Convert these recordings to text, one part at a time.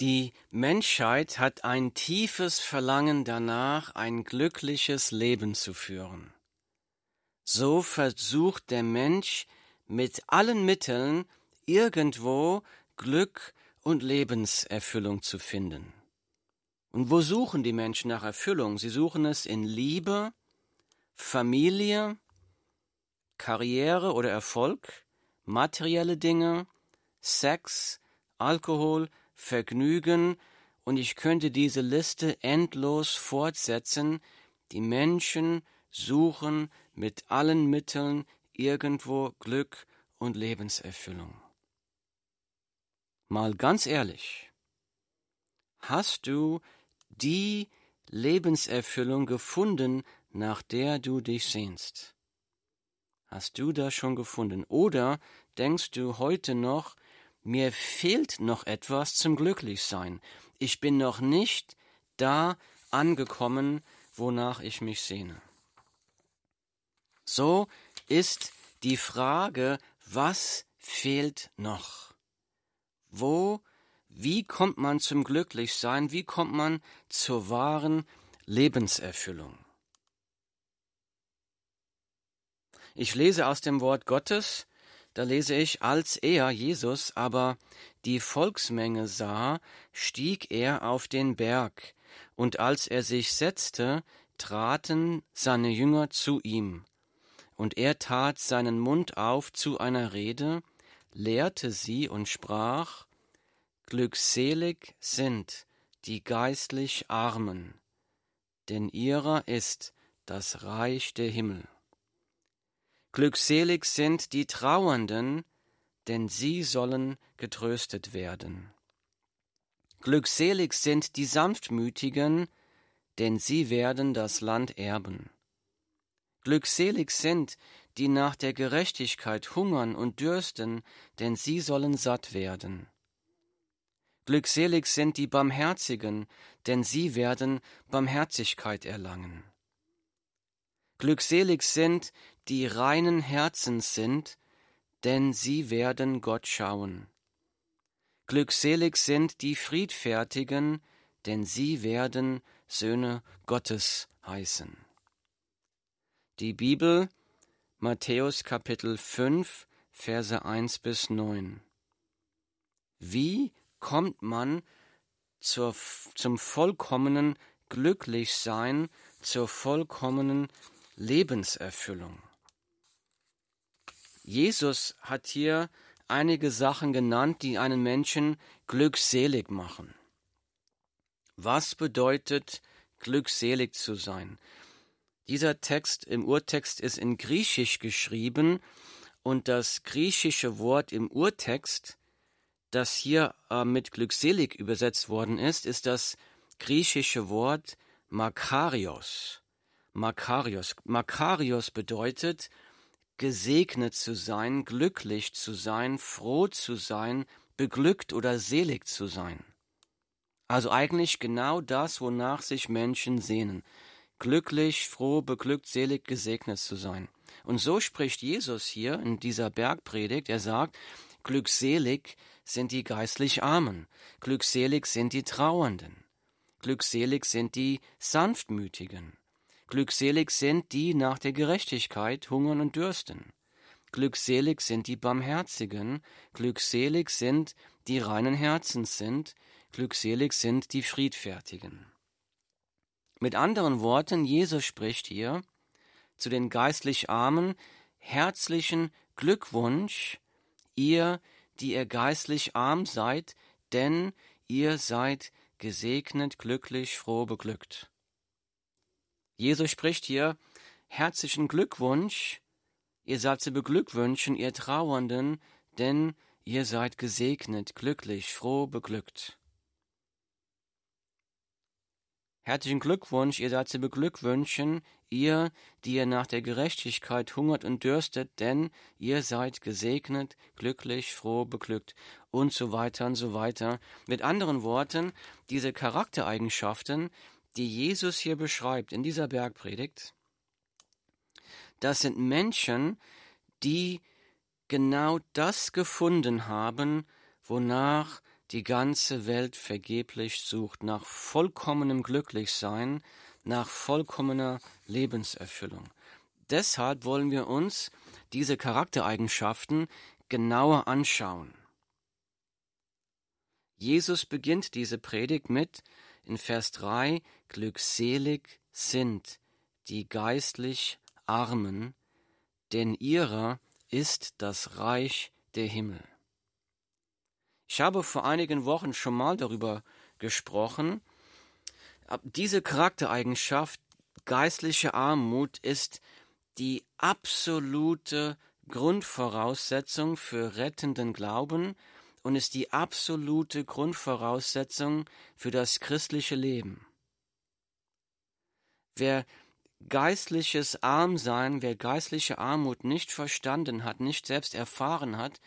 Die Menschheit hat ein tiefes Verlangen danach, ein glückliches Leben zu führen. So versucht der Mensch mit allen Mitteln irgendwo Glück und Lebenserfüllung zu finden. Und wo suchen die Menschen nach Erfüllung? Sie suchen es in Liebe, Familie, Karriere oder Erfolg, materielle Dinge, Sex, Alkohol, Vergnügen, und ich könnte diese Liste endlos fortsetzen. Die Menschen suchen mit allen Mitteln irgendwo Glück und Lebenserfüllung. Mal ganz ehrlich, hast du die Lebenserfüllung gefunden, nach der du dich sehnst? Hast du das schon gefunden? Oder denkst du heute noch, mir fehlt noch etwas zum Glücklichsein. Ich bin noch nicht da angekommen, wonach ich mich sehne. So ist die Frage, was fehlt noch? Wo, wie kommt man zum Glücklichsein? Wie kommt man zur wahren Lebenserfüllung? Ich lese aus dem Wort Gottes, da lese ich, als er, Jesus, aber die Volksmenge sah, stieg er auf den Berg, und als er sich setzte, traten seine Jünger zu ihm. Und er tat seinen Mund auf zu einer Rede, lehrte sie und sprach, Glückselig sind die geistlich Armen, denn ihrer ist das Reich der Himmel. Glückselig sind die Trauernden, denn sie sollen getröstet werden. Glückselig sind die Sanftmütigen, denn sie werden das Land erben. Glückselig sind, die nach der Gerechtigkeit hungern und dürsten, denn sie sollen satt werden. Glückselig sind die Barmherzigen, denn sie werden Barmherzigkeit erlangen. Glückselig sind, die reinen Herzens sind, denn sie werden Gott schauen. Glückselig sind die Friedfertigen, denn sie werden Söhne Gottes heißen. Die Bibel Matthäus Kapitel 5 Verse 1 bis 9. Wie kommt man zur, zum vollkommenen Glücklichsein, zur vollkommenen Lebenserfüllung? Jesus hat hier einige Sachen genannt, die einen Menschen glückselig machen. Was bedeutet glückselig zu sein? Dieser Text im Urtext ist in Griechisch geschrieben und das griechische Wort im Urtext, das hier äh, mit glückselig übersetzt worden ist, ist das griechische Wort Makarios. Makarios. Makarios bedeutet gesegnet zu sein, glücklich zu sein, froh zu sein, beglückt oder selig zu sein. Also eigentlich genau das, wonach sich Menschen sehnen. Glücklich, froh, beglückt, selig, gesegnet zu sein. Und so spricht Jesus hier in dieser Bergpredigt. Er sagt, glückselig sind die geistlich Armen, glückselig sind die Trauernden, glückselig sind die Sanftmütigen, Glückselig sind die nach der Gerechtigkeit hungern und dürsten. Glückselig sind die Barmherzigen, glückselig sind die reinen Herzens sind, glückselig sind die Friedfertigen. Mit anderen Worten, Jesus spricht hier zu den geistlich Armen herzlichen Glückwunsch, ihr, die ihr geistlich arm seid, denn ihr seid gesegnet, glücklich, froh, beglückt. Jesus spricht hier, herzlichen Glückwunsch, ihr seid zu beglückwünschen, ihr Trauernden, denn ihr seid gesegnet, glücklich, froh, beglückt. Herzlichen Glückwunsch, ihr seid zu beglückwünschen, ihr, die ihr nach der Gerechtigkeit hungert und dürstet, denn ihr seid gesegnet, glücklich, froh, beglückt und so weiter und so weiter. Mit anderen Worten, diese Charaktereigenschaften, die Jesus hier beschreibt in dieser Bergpredigt, das sind Menschen, die genau das gefunden haben, wonach die ganze Welt vergeblich sucht nach vollkommenem Glücklichsein, nach vollkommener Lebenserfüllung. Deshalb wollen wir uns diese Charaktereigenschaften genauer anschauen. Jesus beginnt diese Predigt mit in Vers 3 Glückselig sind die geistlich Armen, denn ihrer ist das Reich der Himmel. Ich habe vor einigen Wochen schon mal darüber gesprochen. Diese Charaktereigenschaft, geistliche Armut, ist die absolute Grundvoraussetzung für rettenden Glauben und ist die absolute Grundvoraussetzung für das christliche Leben. Wer geistliches Armsein, wer geistliche Armut nicht verstanden hat, nicht selbst erfahren hat,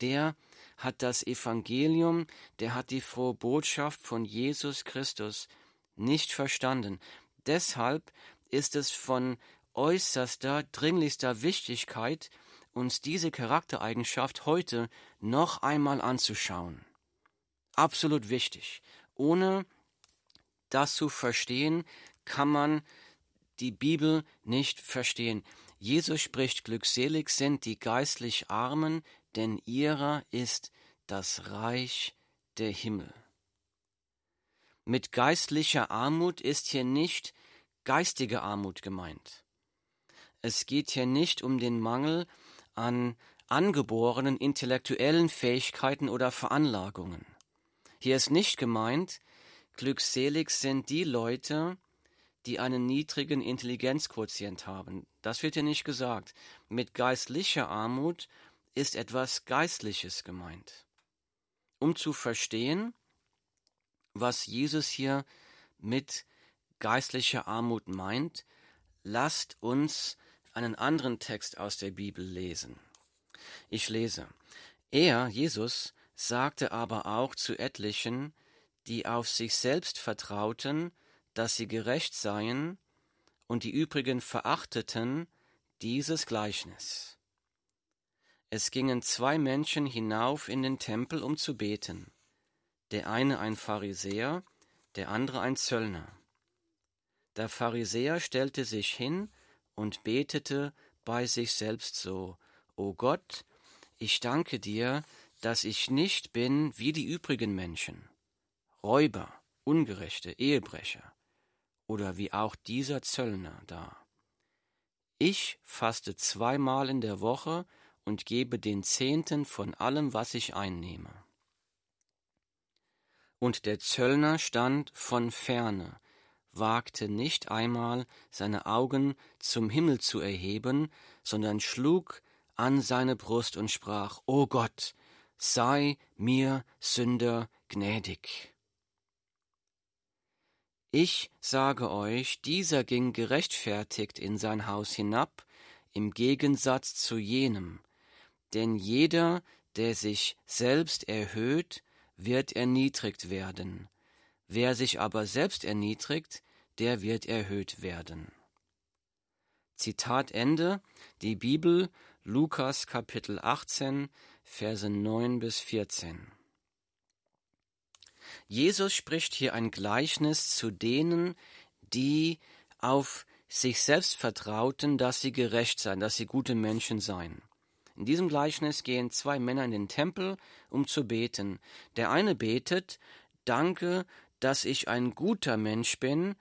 der hat das Evangelium, der hat die frohe Botschaft von Jesus Christus nicht verstanden. Deshalb ist es von äußerster, dringlichster Wichtigkeit, uns diese Charaktereigenschaft heute noch einmal anzuschauen. Absolut wichtig. Ohne das zu verstehen, kann man die Bibel nicht verstehen. Jesus spricht, glückselig sind die geistlich Armen, denn ihrer ist das Reich der Himmel. Mit geistlicher Armut ist hier nicht geistige Armut gemeint. Es geht hier nicht um den Mangel an angeborenen intellektuellen Fähigkeiten oder Veranlagungen. Hier ist nicht gemeint, glückselig sind die Leute, die einen niedrigen Intelligenzquotient haben. Das wird hier nicht gesagt. Mit geistlicher Armut ist etwas Geistliches gemeint. Um zu verstehen, was Jesus hier mit geistlicher Armut meint, lasst uns einen anderen Text aus der Bibel lesen. Ich lese. Er, Jesus, sagte aber auch zu etlichen, die auf sich selbst vertrauten, dass sie gerecht seien, und die übrigen verachteten dieses Gleichnis. Es gingen zwei Menschen hinauf in den Tempel, um zu beten, der eine ein Pharisäer, der andere ein Zöllner. Der Pharisäer stellte sich hin und betete bei sich selbst so, O Gott, ich danke dir, dass ich nicht bin wie die übrigen Menschen, Räuber, Ungerechte, Ehebrecher oder wie auch dieser Zöllner da. Ich faste zweimal in der Woche und gebe den Zehnten von allem, was ich einnehme. Und der Zöllner stand von ferne, wagte nicht einmal seine Augen zum Himmel zu erheben, sondern schlug an seine Brust und sprach, O Gott, sei mir Sünder gnädig. Ich sage euch, dieser ging gerechtfertigt in sein Haus hinab, im Gegensatz zu jenem, denn jeder, der sich selbst erhöht, wird erniedrigt werden, wer sich aber selbst erniedrigt, der wird erhöht werden. Zitat Ende, die Bibel, Lukas Kapitel 18, Verse 9 bis 14. Jesus spricht hier ein Gleichnis zu denen, die auf sich selbst vertrauten, dass sie gerecht seien, dass sie gute Menschen seien. In diesem Gleichnis gehen zwei Männer in den Tempel, um zu beten. Der eine betet, Danke, dass ich ein guter Mensch bin,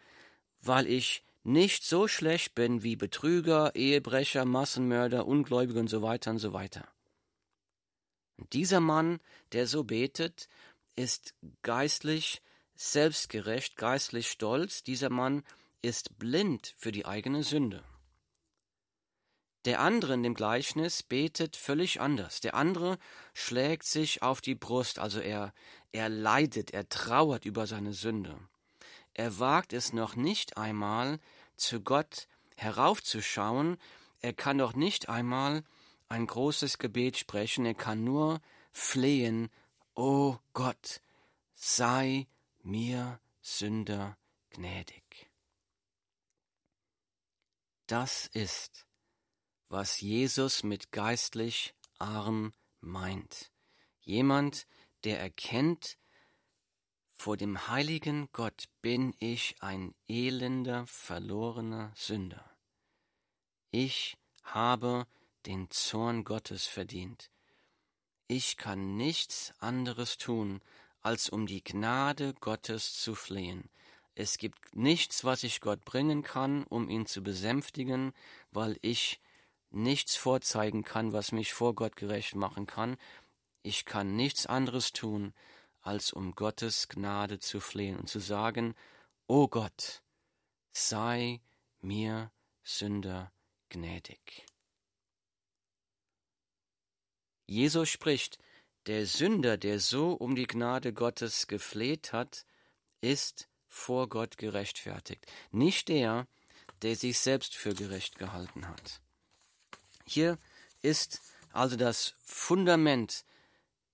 weil ich nicht so schlecht bin wie Betrüger, Ehebrecher, Massenmörder, Ungläubige und so weiter und so weiter. Und dieser Mann, der so betet, ist geistlich selbstgerecht, geistlich stolz. Dieser Mann ist blind für die eigene Sünde. Der andere in dem Gleichnis betet völlig anders. Der andere schlägt sich auf die Brust, also er, er leidet, er trauert über seine Sünde. Er wagt es noch nicht einmal, zu Gott heraufzuschauen, er kann doch nicht einmal ein großes Gebet sprechen, er kann nur flehen, O Gott, sei mir Sünder gnädig. Das ist was Jesus mit geistlich arm meint. Jemand, der erkennt, vor dem heiligen Gott bin ich ein elender, verlorener Sünder. Ich habe den Zorn Gottes verdient. Ich kann nichts anderes tun, als um die Gnade Gottes zu flehen. Es gibt nichts, was ich Gott bringen kann, um ihn zu besänftigen, weil ich nichts vorzeigen kann, was mich vor Gott gerecht machen kann. Ich kann nichts anderes tun, als um Gottes Gnade zu flehen und zu sagen, O Gott, sei mir Sünder gnädig. Jesus spricht, der Sünder, der so um die Gnade Gottes gefleht hat, ist vor Gott gerechtfertigt, nicht der, der sich selbst für gerecht gehalten hat. Hier ist also das Fundament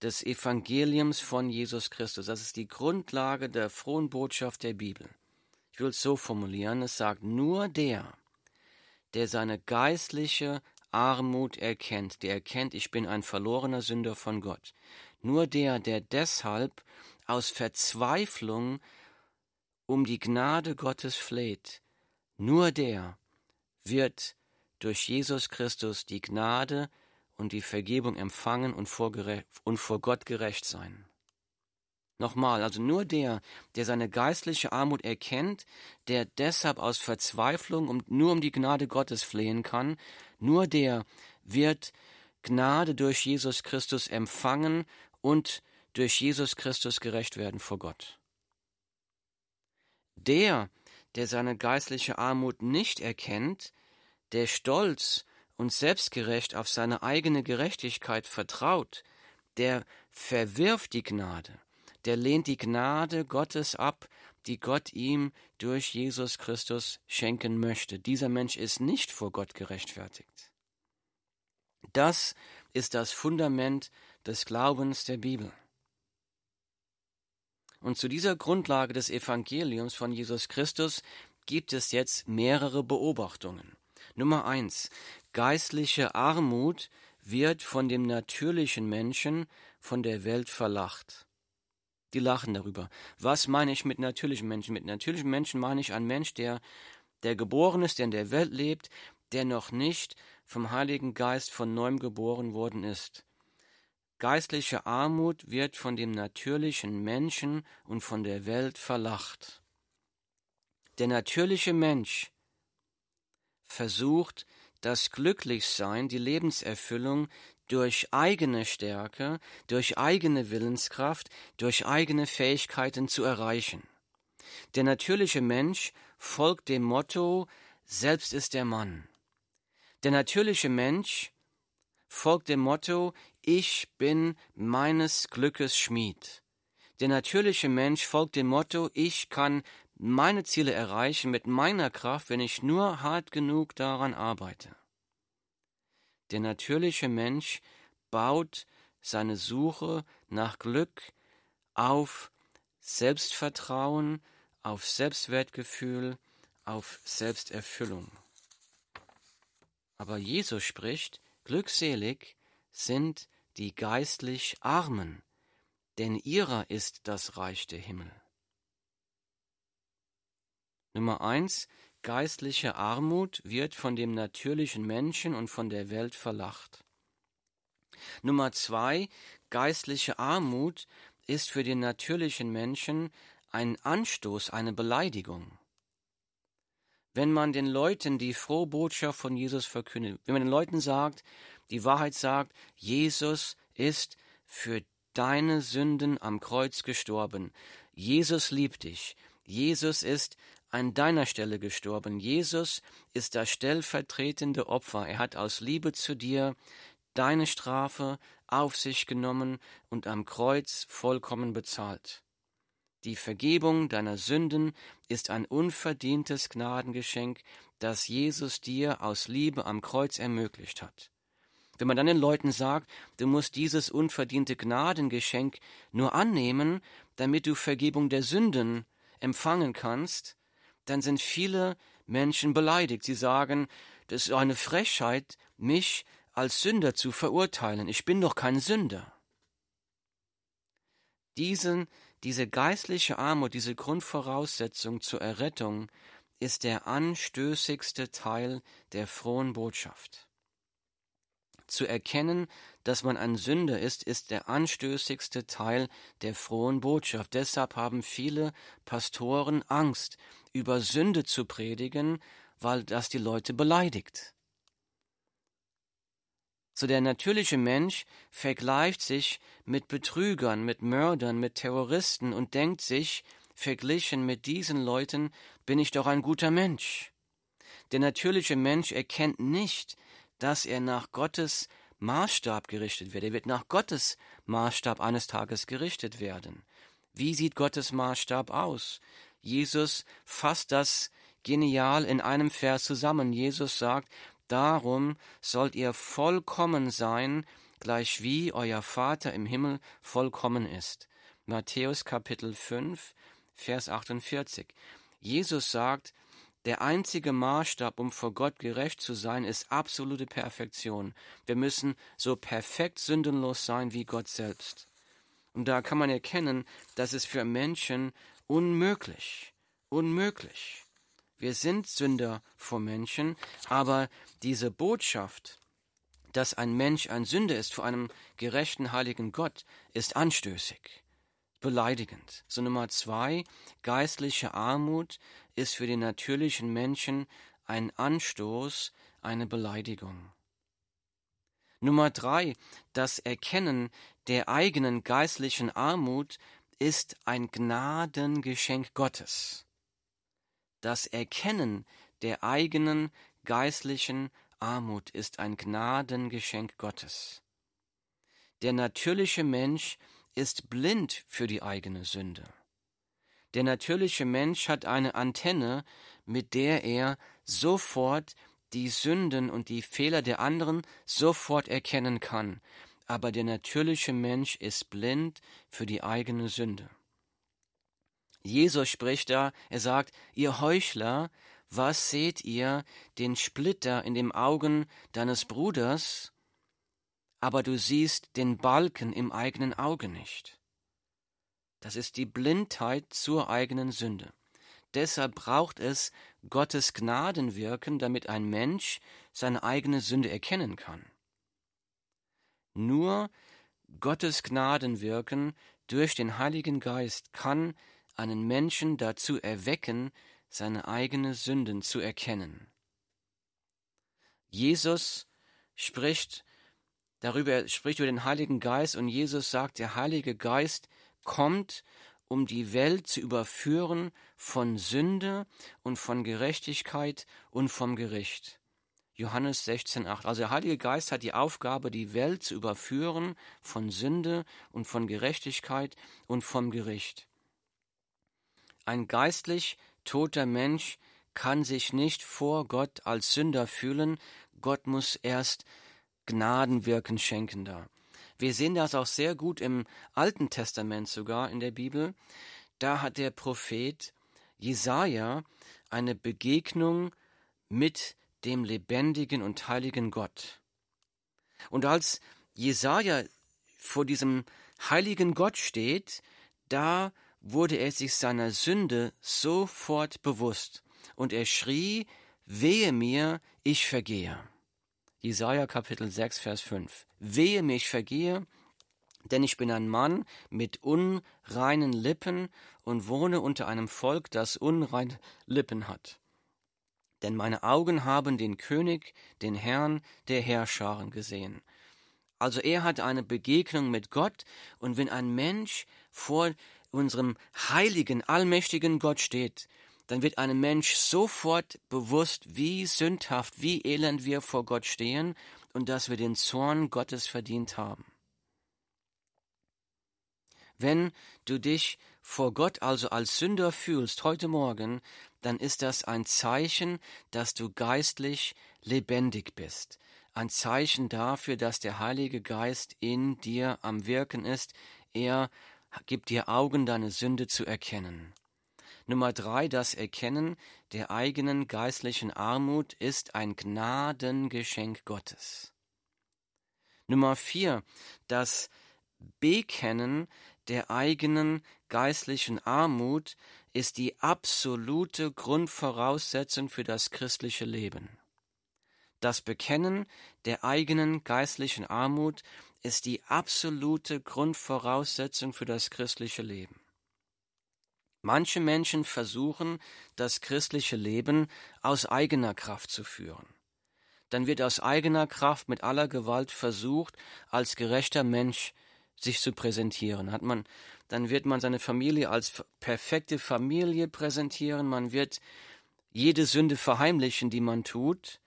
des Evangeliums von Jesus Christus. Das ist die Grundlage der frohen Botschaft der Bibel. Ich will es so formulieren, es sagt nur der, der seine geistliche Armut erkennt, der erkennt, ich bin ein verlorener Sünder von Gott. Nur der, der deshalb aus Verzweiflung um die Gnade Gottes fleht, nur der wird durch Jesus Christus die Gnade und die Vergebung empfangen und vor, und vor Gott gerecht sein. Nochmal, also nur der, der seine geistliche Armut erkennt, der deshalb aus Verzweiflung und nur um die Gnade Gottes flehen kann, nur der wird Gnade durch Jesus Christus empfangen und durch Jesus Christus gerecht werden vor Gott. Der, der seine geistliche Armut nicht erkennt, der stolz und selbstgerecht auf seine eigene Gerechtigkeit vertraut, der verwirft die Gnade, der lehnt die Gnade Gottes ab, die Gott ihm durch Jesus Christus schenken möchte. Dieser Mensch ist nicht vor Gott gerechtfertigt. Das ist das Fundament des Glaubens der Bibel. Und zu dieser Grundlage des Evangeliums von Jesus Christus gibt es jetzt mehrere Beobachtungen. Nummer eins. Geistliche Armut wird von dem natürlichen Menschen von der Welt verlacht. Die lachen darüber. Was meine ich mit natürlichen Menschen? Mit natürlichen Menschen meine ich einen Mensch, der, der geboren ist, der in der Welt lebt, der noch nicht vom Heiligen Geist von neuem geboren worden ist. Geistliche Armut wird von dem natürlichen Menschen und von der Welt verlacht. Der natürliche Mensch versucht, das Glücklichsein, die Lebenserfüllung durch eigene Stärke, durch eigene Willenskraft, durch eigene Fähigkeiten zu erreichen. Der natürliche Mensch folgt dem Motto Selbst ist der Mann. Der natürliche Mensch folgt dem Motto Ich bin meines Glückes Schmied. Der natürliche Mensch folgt dem Motto Ich kann meine Ziele erreichen mit meiner Kraft, wenn ich nur hart genug daran arbeite. Der natürliche Mensch baut seine Suche nach Glück auf Selbstvertrauen, auf Selbstwertgefühl, auf Selbsterfüllung. Aber Jesus spricht, glückselig sind die geistlich Armen, denn ihrer ist das Reich der Himmel. Nummer eins: Geistliche Armut wird von dem natürlichen Menschen und von der Welt verlacht. Nummer zwei: Geistliche Armut ist für den natürlichen Menschen ein Anstoß, eine Beleidigung. Wenn man den Leuten die frohe Botschaft von Jesus verkündet, wenn man den Leuten sagt, die Wahrheit sagt, Jesus ist für deine Sünden am Kreuz gestorben. Jesus liebt dich. Jesus ist an deiner Stelle gestorben. Jesus ist das stellvertretende Opfer. Er hat aus Liebe zu dir deine Strafe auf sich genommen und am Kreuz vollkommen bezahlt. Die Vergebung deiner Sünden ist ein unverdientes Gnadengeschenk, das Jesus dir aus Liebe am Kreuz ermöglicht hat. Wenn man dann den Leuten sagt, du musst dieses unverdiente Gnadengeschenk nur annehmen, damit du Vergebung der Sünden empfangen kannst, dann sind viele Menschen beleidigt. Sie sagen, das ist eine Frechheit, mich als Sünder zu verurteilen. Ich bin doch kein Sünder. Diesen, diese geistliche Armut, diese Grundvoraussetzung zur Errettung ist der anstößigste Teil der frohen Botschaft. Zu erkennen, dass man ein Sünder ist, ist der anstößigste Teil der frohen Botschaft. Deshalb haben viele Pastoren Angst, über Sünde zu predigen, weil das die Leute beleidigt. So der natürliche Mensch vergleicht sich mit Betrügern, mit Mördern, mit Terroristen und denkt sich, verglichen mit diesen Leuten bin ich doch ein guter Mensch. Der natürliche Mensch erkennt nicht, dass er nach Gottes Maßstab gerichtet wird. Er wird nach Gottes Maßstab eines Tages gerichtet werden. Wie sieht Gottes Maßstab aus? Jesus fasst das genial in einem Vers zusammen. Jesus sagt, darum sollt ihr vollkommen sein, gleich wie euer Vater im Himmel vollkommen ist. Matthäus Kapitel 5, Vers 48. Jesus sagt, der einzige Maßstab, um vor Gott gerecht zu sein, ist absolute Perfektion. Wir müssen so perfekt sündenlos sein wie Gott selbst. Und da kann man erkennen, dass es für Menschen unmöglich, unmöglich. Wir sind Sünder vor Menschen, aber diese Botschaft, dass ein Mensch ein Sünder ist vor einem gerechten, heiligen Gott, ist anstößig beleidigend. So Nummer zwei, geistliche Armut ist für den natürlichen Menschen ein Anstoß, eine Beleidigung. Nummer drei, das Erkennen der eigenen geistlichen Armut ist ein Gnadengeschenk Gottes. Das Erkennen der eigenen geistlichen Armut ist ein Gnadengeschenk Gottes. Der natürliche Mensch ist blind für die eigene Sünde. Der natürliche Mensch hat eine Antenne, mit der er sofort die Sünden und die Fehler der anderen sofort erkennen kann, aber der natürliche Mensch ist blind für die eigene Sünde. Jesus spricht da, er sagt, ihr Heuchler, was seht ihr den Splitter in dem Augen deines Bruders, aber du siehst den Balken im eigenen Auge nicht. Das ist die Blindheit zur eigenen Sünde. Deshalb braucht es Gottes Gnadenwirken, damit ein Mensch seine eigene Sünde erkennen kann. Nur Gottes Gnadenwirken durch den Heiligen Geist kann einen Menschen dazu erwecken, seine eigene Sünden zu erkennen. Jesus spricht darüber spricht über den Heiligen Geist und Jesus sagt, der Heilige Geist kommt, um die Welt zu überführen von Sünde und von Gerechtigkeit und vom Gericht. Johannes 16,8. Also der Heilige Geist hat die Aufgabe, die Welt zu überführen von Sünde und von Gerechtigkeit und vom Gericht. Ein geistlich toter Mensch kann sich nicht vor Gott als Sünder fühlen. Gott muss erst Gnadenwirken schenken da. Wir sehen das auch sehr gut im Alten Testament sogar in der Bibel. Da hat der Prophet Jesaja eine Begegnung mit dem lebendigen und heiligen Gott. Und als Jesaja vor diesem heiligen Gott steht, da wurde er sich seiner Sünde sofort bewusst und er schrie, wehe mir, ich vergehe. Jesaja Kapitel 6, Vers 5. Wehe mich vergehe, denn ich bin ein Mann mit unreinen Lippen und wohne unter einem Volk, das unreine Lippen hat. Denn meine Augen haben den König, den Herrn der Herrscharen gesehen. Also er hat eine Begegnung mit Gott, und wenn ein Mensch vor unserem heiligen, allmächtigen Gott steht, dann wird einem Mensch sofort bewusst, wie sündhaft, wie elend wir vor Gott stehen und dass wir den Zorn Gottes verdient haben. Wenn du dich vor Gott also als Sünder fühlst heute Morgen, dann ist das ein Zeichen, dass du geistlich lebendig bist, ein Zeichen dafür, dass der Heilige Geist in dir am Wirken ist, er gibt dir Augen, deine Sünde zu erkennen. Nummer drei, das Erkennen der eigenen geistlichen Armut ist ein Gnadengeschenk Gottes. Nummer vier, das Bekennen der eigenen geistlichen Armut ist die absolute Grundvoraussetzung für das christliche Leben. Das Bekennen der eigenen geistlichen Armut ist die absolute Grundvoraussetzung für das christliche Leben. Manche Menschen versuchen, das christliche Leben aus eigener Kraft zu führen. Dann wird aus eigener Kraft mit aller Gewalt versucht, als gerechter Mensch sich zu präsentieren. Hat man, dann wird man seine Familie als perfekte Familie präsentieren, man wird jede Sünde verheimlichen, die man tut,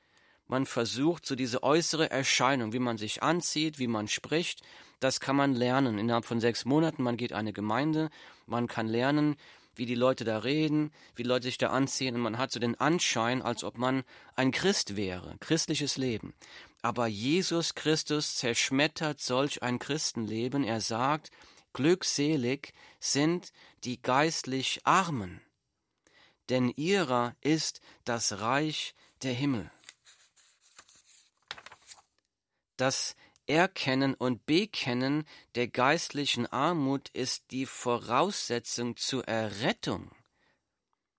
man versucht, so diese äußere Erscheinung, wie man sich anzieht, wie man spricht, das kann man lernen. Innerhalb von sechs Monaten, man geht eine Gemeinde, man kann lernen, wie die Leute da reden, wie die Leute sich da anziehen, und man hat so den Anschein, als ob man ein Christ wäre, christliches Leben. Aber Jesus Christus zerschmettert solch ein Christenleben. Er sagt, glückselig sind die geistlich Armen, denn ihrer ist das Reich der Himmel. Das Erkennen und Bekennen der geistlichen Armut ist die Voraussetzung zur Errettung.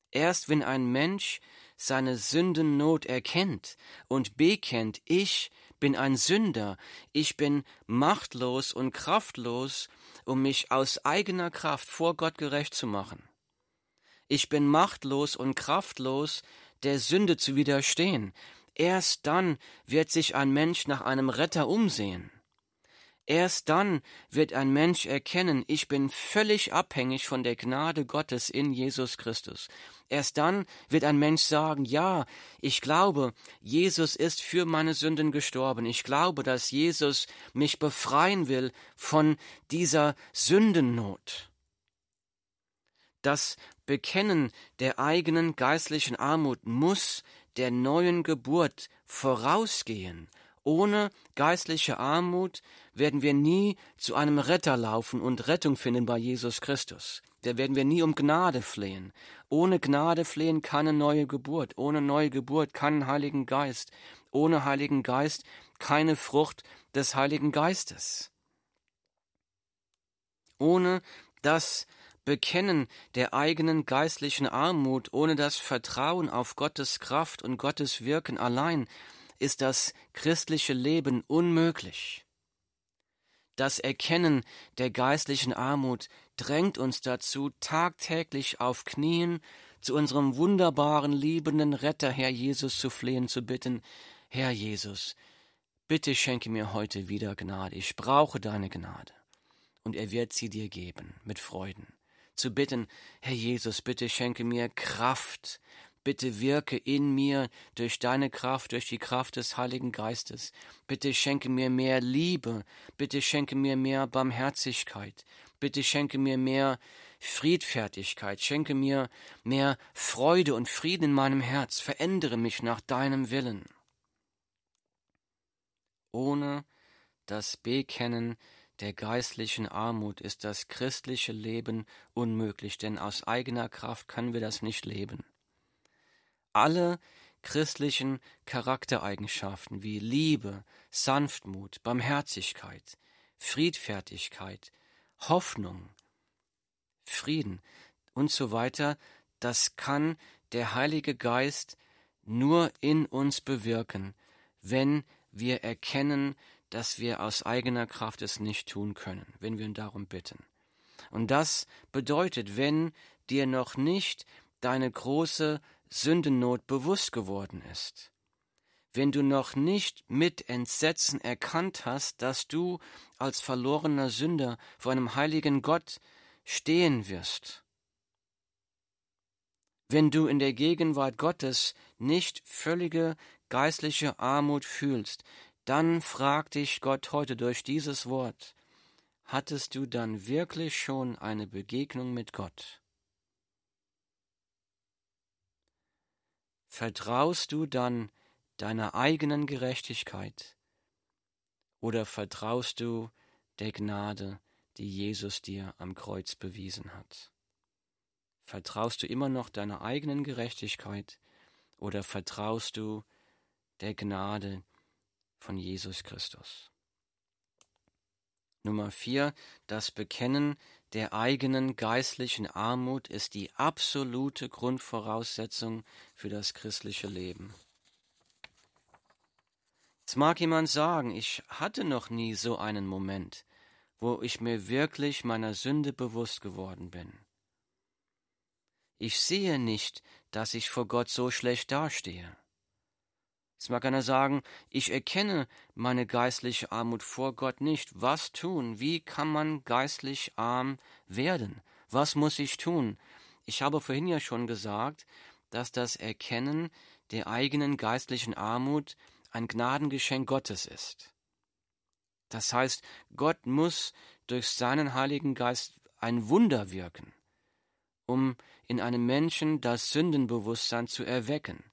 Erst wenn ein Mensch seine Sündennot erkennt und bekennt, ich bin ein Sünder, ich bin machtlos und kraftlos, um mich aus eigener Kraft vor Gott gerecht zu machen. Ich bin machtlos und kraftlos, der Sünde zu widerstehen. Erst dann wird sich ein Mensch nach einem Retter umsehen. Erst dann wird ein Mensch erkennen, ich bin völlig abhängig von der Gnade Gottes in Jesus Christus. Erst dann wird ein Mensch sagen, ja, ich glaube, Jesus ist für meine Sünden gestorben. Ich glaube, dass Jesus mich befreien will von dieser Sündennot. Das Bekennen der eigenen geistlichen Armut muss der neuen Geburt vorausgehen. Ohne geistliche Armut werden wir nie zu einem Retter laufen und Rettung finden bei Jesus Christus. Da werden wir nie um Gnade flehen. Ohne Gnade flehen keine neue Geburt. Ohne neue Geburt keinen Heiligen Geist. Ohne Heiligen Geist keine Frucht des Heiligen Geistes. Ohne das Bekennen der eigenen geistlichen Armut, ohne das Vertrauen auf Gottes Kraft und Gottes Wirken allein, ist das christliche Leben unmöglich. Das Erkennen der geistlichen Armut drängt uns dazu, tagtäglich auf Knien zu unserem wunderbaren, liebenden Retter, Herr Jesus, zu flehen, zu bitten, Herr Jesus, bitte schenke mir heute wieder Gnade, ich brauche deine Gnade. Und er wird sie dir geben, mit Freuden zu bitten, Herr Jesus, bitte schenke mir Kraft, bitte wirke in mir durch deine Kraft, durch die Kraft des Heiligen Geistes, bitte schenke mir mehr Liebe, bitte schenke mir mehr Barmherzigkeit, bitte schenke mir mehr Friedfertigkeit, schenke mir mehr Freude und Frieden in meinem Herz, verändere mich nach deinem Willen. Ohne das Bekennen der geistlichen Armut ist das christliche Leben unmöglich, denn aus eigener Kraft können wir das nicht leben. Alle christlichen Charaktereigenschaften wie Liebe, Sanftmut, Barmherzigkeit, Friedfertigkeit, Hoffnung, Frieden und so weiter, das kann der Heilige Geist nur in uns bewirken, wenn wir erkennen, dass wir aus eigener Kraft es nicht tun können, wenn wir ihn darum bitten. Und das bedeutet, wenn dir noch nicht deine große Sündennot bewusst geworden ist, wenn du noch nicht mit Entsetzen erkannt hast, dass du als verlorener Sünder vor einem heiligen Gott stehen wirst, wenn du in der Gegenwart Gottes nicht völlige geistliche Armut fühlst, dann fragt dich Gott heute durch dieses Wort, hattest du dann wirklich schon eine Begegnung mit Gott? Vertraust du dann deiner eigenen Gerechtigkeit oder vertraust du der Gnade, die Jesus dir am Kreuz bewiesen hat? Vertraust du immer noch deiner eigenen Gerechtigkeit oder vertraust du der Gnade, die von Jesus Christus. Nummer vier, das Bekennen der eigenen geistlichen Armut ist die absolute Grundvoraussetzung für das christliche Leben. Jetzt mag jemand sagen, ich hatte noch nie so einen Moment, wo ich mir wirklich meiner Sünde bewusst geworden bin. Ich sehe nicht, dass ich vor Gott so schlecht dastehe. Jetzt mag einer sagen, ich erkenne meine geistliche Armut vor Gott nicht. Was tun? Wie kann man geistlich arm werden? Was muss ich tun? Ich habe vorhin ja schon gesagt, dass das Erkennen der eigenen geistlichen Armut ein Gnadengeschenk Gottes ist. Das heißt, Gott muss durch seinen Heiligen Geist ein Wunder wirken, um in einem Menschen das Sündenbewusstsein zu erwecken.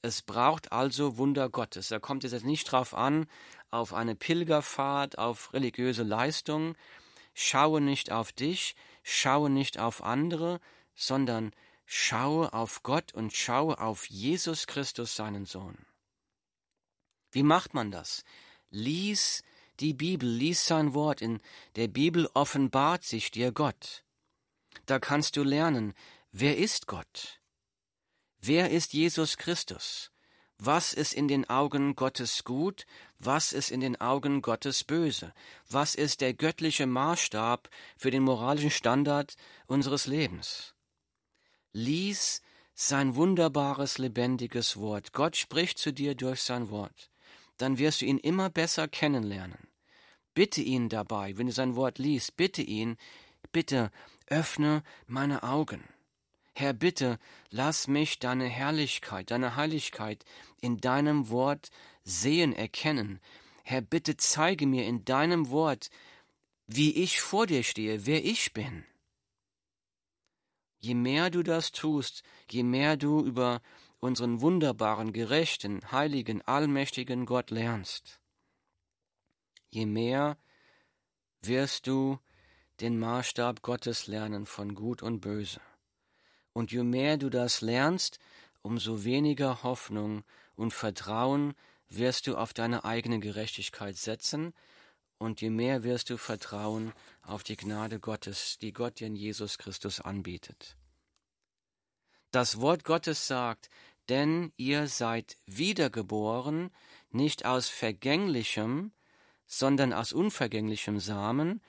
Es braucht also Wunder Gottes. Da kommt es jetzt nicht drauf an, auf eine Pilgerfahrt, auf religiöse Leistung. Schaue nicht auf dich, schaue nicht auf andere, sondern schaue auf Gott und schaue auf Jesus Christus, seinen Sohn. Wie macht man das? Lies die Bibel, lies sein Wort. In der Bibel offenbart sich dir Gott. Da kannst du lernen, wer ist Gott? Wer ist Jesus Christus? Was ist in den Augen Gottes gut? Was ist in den Augen Gottes böse? Was ist der göttliche Maßstab für den moralischen Standard unseres Lebens? Lies sein wunderbares, lebendiges Wort. Gott spricht zu dir durch sein Wort. Dann wirst du ihn immer besser kennenlernen. Bitte ihn dabei, wenn du sein Wort liest, bitte ihn, bitte öffne meine Augen. Herr, bitte, lass mich deine Herrlichkeit, deine Heiligkeit in deinem Wort sehen, erkennen. Herr, bitte zeige mir in deinem Wort, wie ich vor dir stehe, wer ich bin. Je mehr du das tust, je mehr du über unseren wunderbaren, gerechten, heiligen, allmächtigen Gott lernst, je mehr wirst du den Maßstab Gottes lernen von Gut und Böse. Und je mehr du das lernst, umso weniger Hoffnung und Vertrauen wirst du auf deine eigene Gerechtigkeit setzen, und je mehr wirst du vertrauen auf die Gnade Gottes, die Gott dir in Jesus Christus anbietet. Das Wort Gottes sagt, denn ihr seid wiedergeboren, nicht aus vergänglichem, sondern aus unvergänglichem Samen,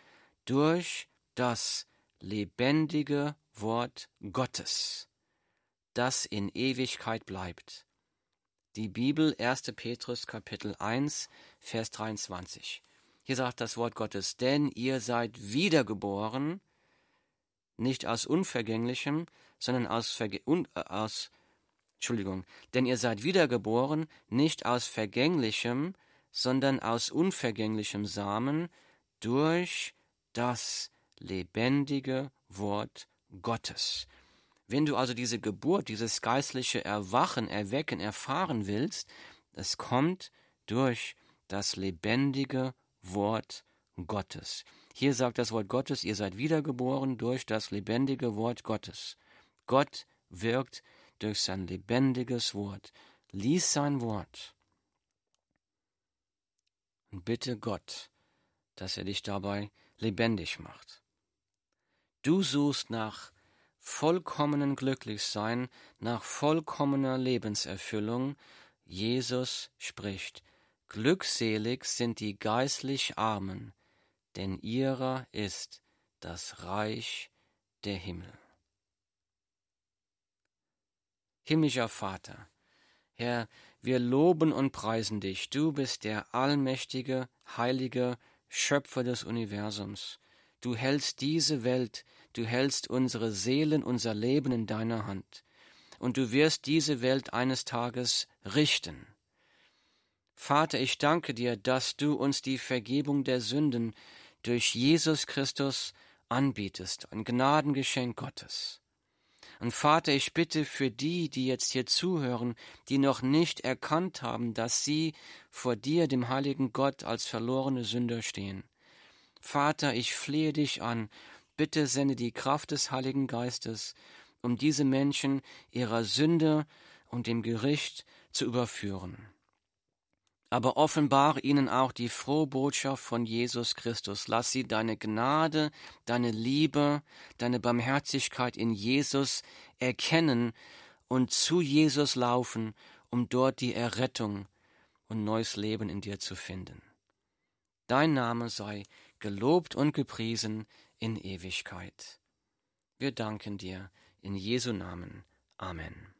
durch das lebendige Wort Gottes, das in Ewigkeit bleibt. Die Bibel 1. Petrus Kapitel 1 Vers 23. Hier sagt das Wort Gottes, denn ihr seid wiedergeboren, nicht aus unvergänglichem, sondern aus, Verge un, äh, aus Entschuldigung, denn ihr seid wiedergeboren, nicht aus vergänglichem, sondern aus unvergänglichem Samen durch das lebendige Wort Gottes. Wenn du also diese Geburt, dieses geistliche Erwachen, Erwecken erfahren willst, es kommt durch das lebendige Wort Gottes. Hier sagt das Wort Gottes, ihr seid wiedergeboren durch das lebendige Wort Gottes. Gott wirkt durch sein lebendiges Wort. Lies sein Wort und bitte Gott, dass er dich dabei lebendig macht. Du suchst nach vollkommenen Glücklichsein, nach vollkommener Lebenserfüllung. Jesus spricht, Glückselig sind die geistlich Armen, denn ihrer ist das Reich der Himmel. Himmlischer Vater, Herr, wir loben und preisen dich. Du bist der allmächtige, heilige Schöpfer des Universums. Du hältst diese Welt, du hältst unsere Seelen, unser Leben in deiner Hand. Und du wirst diese Welt eines Tages richten. Vater, ich danke dir, dass du uns die Vergebung der Sünden durch Jesus Christus anbietest, ein Gnadengeschenk Gottes. Und Vater, ich bitte für die, die jetzt hier zuhören, die noch nicht erkannt haben, dass sie vor dir, dem heiligen Gott, als verlorene Sünder stehen. Vater, ich flehe dich an, bitte sende die Kraft des Heiligen Geistes, um diese Menschen ihrer Sünde und dem Gericht zu überführen. aber offenbare ihnen auch die frohe Botschaft von Jesus Christus. Lass sie deine Gnade, deine Liebe, deine Barmherzigkeit in Jesus erkennen und zu Jesus laufen, um dort die Errettung und neues Leben in dir zu finden. Dein Name sei gelobt und gepriesen in Ewigkeit. Wir danken dir in Jesu Namen. Amen.